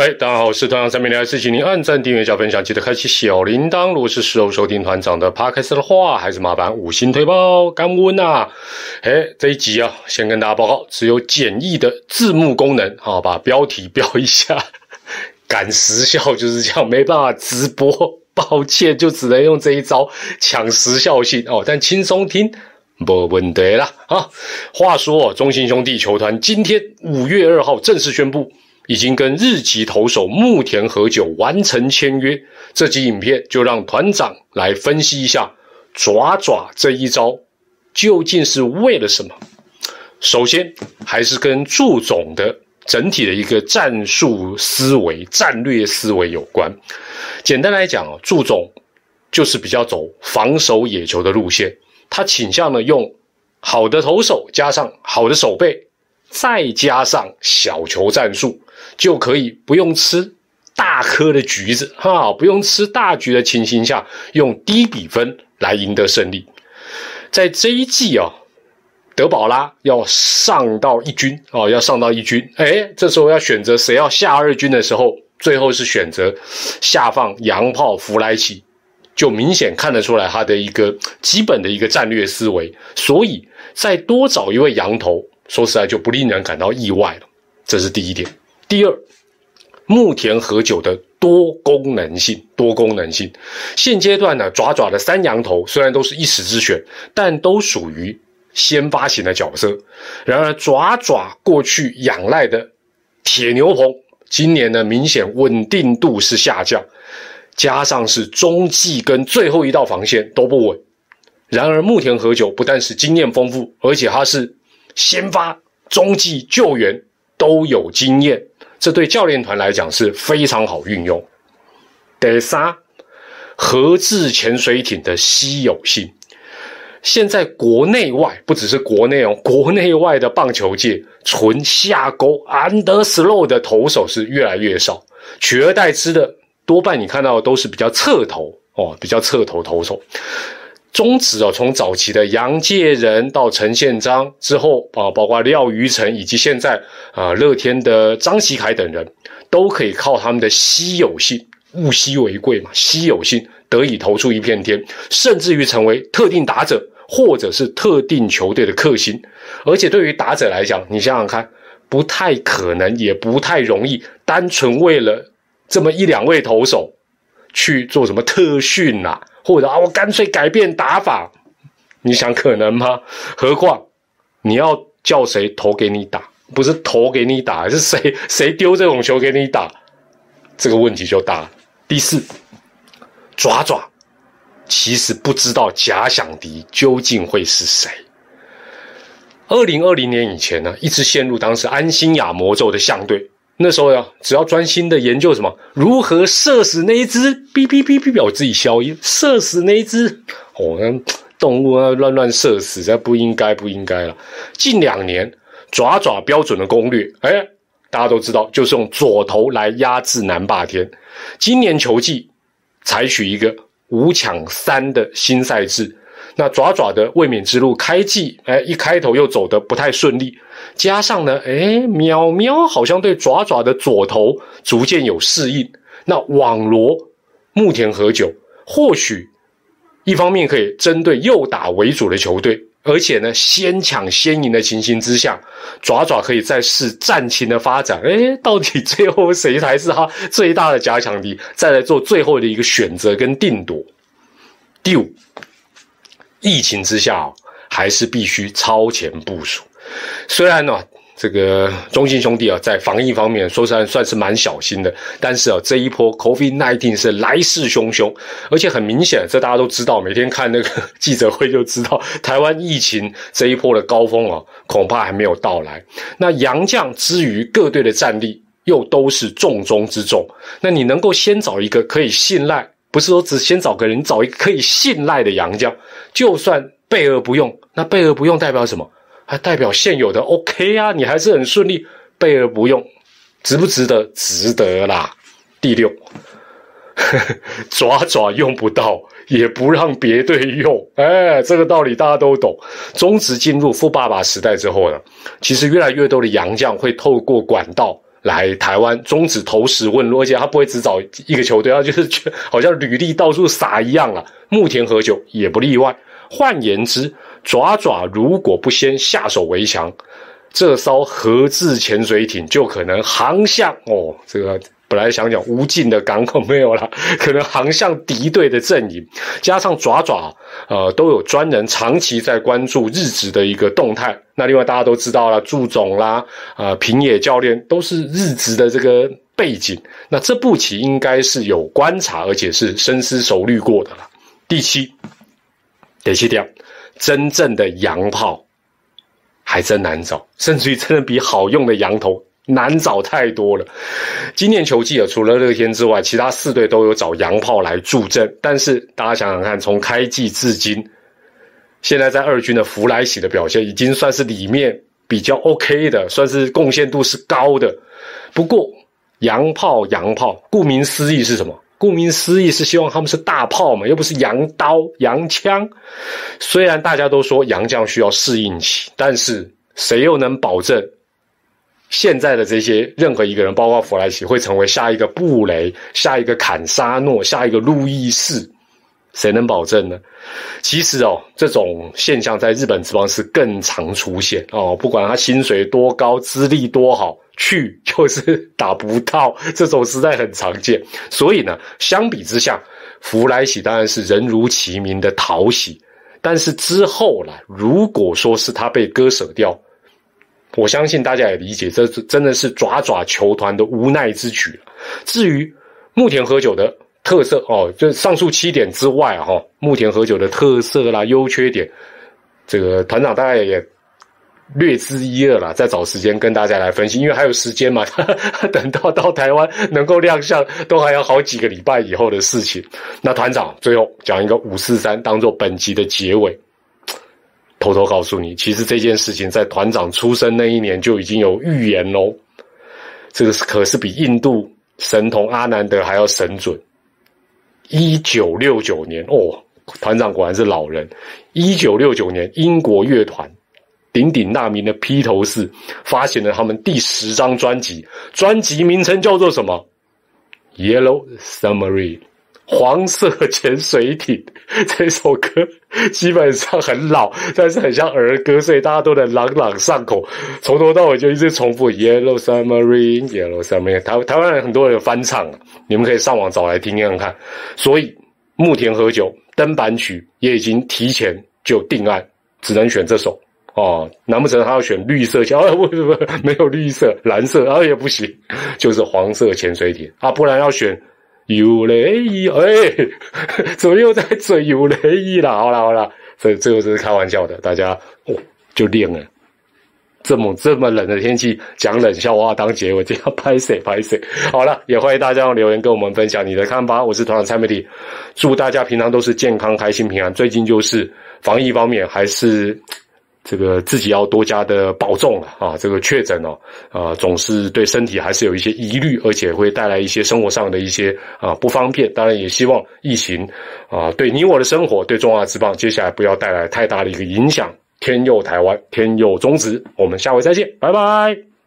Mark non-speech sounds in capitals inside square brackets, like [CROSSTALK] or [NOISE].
嗨，大家好，我是团长三面来事情，您按赞、订阅、加分享，记得开启小铃铛。如果是时候收听团长的 podcast 的话，还是麻烦五星推爆干温呐。哎，这一集啊，先跟大家报告，只有简易的字幕功能，好，把标题标一下。[LAUGHS] 赶时效就是这样，没办法直播，抱歉，就只能用这一招抢时效性哦。但轻松听，没问题啦。啊，话说，中信兄弟球团今天五月二号正式宣布。已经跟日籍投手木田和久完成签约，这集影片就让团长来分析一下爪爪这一招究竟是为了什么。首先，还是跟祝总的整体的一个战术思维、战略思维有关。简单来讲啊，祝总就是比较走防守野球的路线，他倾向呢用好的投手加上好的手背，再加上小球战术。就可以不用吃大颗的橘子哈，不用吃大橘的情形下，用低比分来赢得胜利。在这一季啊，德保拉要上到一军哦，要上到一军，哎，这时候要选择谁要下二军的时候，最后是选择下放洋炮弗莱奇，就明显看得出来他的一个基本的一个战略思维。所以再多找一位羊头，说实在就不令人感到意外了。这是第一点。第二，牧田和久的多功能性，多功能性。现阶段呢，爪爪的三羊头虽然都是一时之选，但都属于先发型的角色。然而，爪爪过去仰赖的铁牛棚，今年呢明显稳定度是下降，加上是中继跟最后一道防线都不稳。然而，牧田和久不但是经验丰富，而且他是先发、中继、救援都有经验。这对教练团来讲是非常好运用。第三，核制潜水艇的稀有性，现在国内外不只是国内哦，国内外的棒球界纯下钩 under slow 的投手是越来越少，取而代之的多半你看到的都是比较侧投哦，比较侧投投手。中职哦，从早期的杨介仁到陈宪章之后啊，包括廖余成以及现在啊乐天的张喜凯等人，都可以靠他们的稀有性，物稀为贵嘛，稀有性得以投出一片天，甚至于成为特定打者或者是特定球队的克星。而且对于打者来讲，你想想看，不太可能，也不太容易，单纯为了这么一两位投手去做什么特训呐？或者啊，我干脆改变打法，你想可能吗？何况你要叫谁投给你打，不是投给你打，是谁谁丢这种球给你打，这个问题就大了。第四，爪爪其实不知道假想敌究竟会是谁。二零二零年以前呢，一直陷入当时安心亚魔咒的相对。那时候呀，只要专心的研究什么，如何射死那一只哔哔哔哔，我自己消音，射死那一只哦，那动物啊乱乱射死，这不应该，不应该了。近两年爪爪标准的攻略，哎，大家都知道，就是用左头来压制南霸天。今年球季采取一个五抢三的新赛制。那爪爪的卫冕之路开季，哎，一开头又走得不太顺利，加上呢，哎，喵喵好像对爪爪的左投逐渐有适应，那网罗木田和久，或许一方面可以针对右打为主的球队，而且呢，先抢先赢的情形之下，爪爪可以再试战情的发展，哎，到底最后谁才是他最大的加强敌，再来做最后的一个选择跟定夺。第五。疫情之下，还是必须超前部署。虽然呢，这个中信兄弟啊，在防疫方面说实在算是蛮小心的，但是啊，这一波 COVID nineteen 是来势汹汹，而且很明显，这大家都知道，每天看那个记者会就知道，台湾疫情这一波的高峰啊，恐怕还没有到来。那杨将之于各队的战力又都是重中之重，那你能够先找一个可以信赖。不是说只先找个人，找一个可以信赖的洋将，就算备而不用，那备而不用代表什么？还代表现有的 OK 啊，你还是很顺利。备而不用，值不值得？值得啦。第六，[LAUGHS] 爪爪用不到，也不让别队用。哎，这个道理大家都懂。中职进入富爸爸时代之后呢，其实越来越多的洋将会透过管道来台湾终止投石问路，而且他不会只找一个球队，他就是好像履历到处撒一样了。木田和久也不例外。换言之，爪爪如果不先下手为强，这艘核制潜水艇就可能航向哦，这个。本来想讲无尽的港口没有了，[LAUGHS] 可能航向敌对的阵营，加上爪爪，呃，都有专人长期在关注日职的一个动态。那另外大家都知道了，祝总啦，呃，平野教练都是日职的这个背景。那这步棋应该是有观察，而且是深思熟虑过的了。第七，第七点，真正的洋炮还真难找，甚至于真的比好用的羊头。难找太多了。今年球季啊，除了乐天之外，其他四队都有找洋炮来助阵。但是大家想想看，从开季至今，现在在二军的弗莱喜的表现，已经算是里面比较 OK 的，算是贡献度是高的。不过洋炮，洋炮，顾名思义是什么？顾名思义是希望他们是大炮嘛，又不是洋刀、洋枪。虽然大家都说洋将需要适应期，但是谁又能保证？现在的这些任何一个人，包括弗莱奇，会成为下一个布雷、下一个坎沙诺、下一个路易士，谁能保证呢？其实哦，这种现象在日本职棒是更常出现哦。不管他薪水多高、资历多好，去就是打不到，[LAUGHS] 这种实在很常见。所以呢，相比之下，弗莱喜当然是人如其名的讨喜。但是之后呢，如果说是他被割舍掉。我相信大家也理解，这是真的是爪爪球团的无奈之举至于木田喝酒的特色哦，就上述七点之外哈，木田喝酒的特色啦、优缺点，这个团长大概也略知一二了，再找时间跟大家来分析，因为还有时间嘛，[LAUGHS] 等到到台湾能够亮相，都还要好几个礼拜以后的事情。那团长最后讲一个五四三，当做本集的结尾。偷偷告诉你，其实这件事情在团长出生那一年就已经有预言喽。这个是可是比印度神童阿南德还要神准。一九六九年哦，团长果然是老人。一九六九年，英国乐团鼎鼎大名的披头士发行了他们第十张专辑，专辑名称叫做什么？Yellow Submarine。黄色潜水艇 [LAUGHS] 这首歌基本上很老，但是很像儿歌，所以大家都能朗朗上口。从头到尾就一直重复 Yellow Submarine, Yellow Submarine。台台湾人很多人翻唱，你们可以上网找来听听看。所以木田喝酒登板曲也已经提前就定案，只能选这首哦。难不成他要选绿色？哦 [LAUGHS] 不不不，没有绿色，蓝色啊也不行，就是黄色潜水艇啊，不然要选。有雷伊，哎，[LAUGHS] 怎么又在嘴有雷伊了？好了好了，这这个是开玩笑的，大家哦就练了。这么这么冷的天气，讲冷笑话当结尾，这样拍谁拍谁？好了，也欢迎大家留言跟我们分享你的看法。我是团长蔡美丽，祝大家平常都是健康、开心、平安。最近就是防疫方面还是。这个自己要多加的保重了啊！这个确诊哦，啊，总是对身体还是有一些疑虑，而且会带来一些生活上的一些啊不方便。当然，也希望疫情啊，对你我的生活，对中华之棒接下来不要带来太大的一个影响。天佑台湾，天佑中职，我们下回再见，拜拜。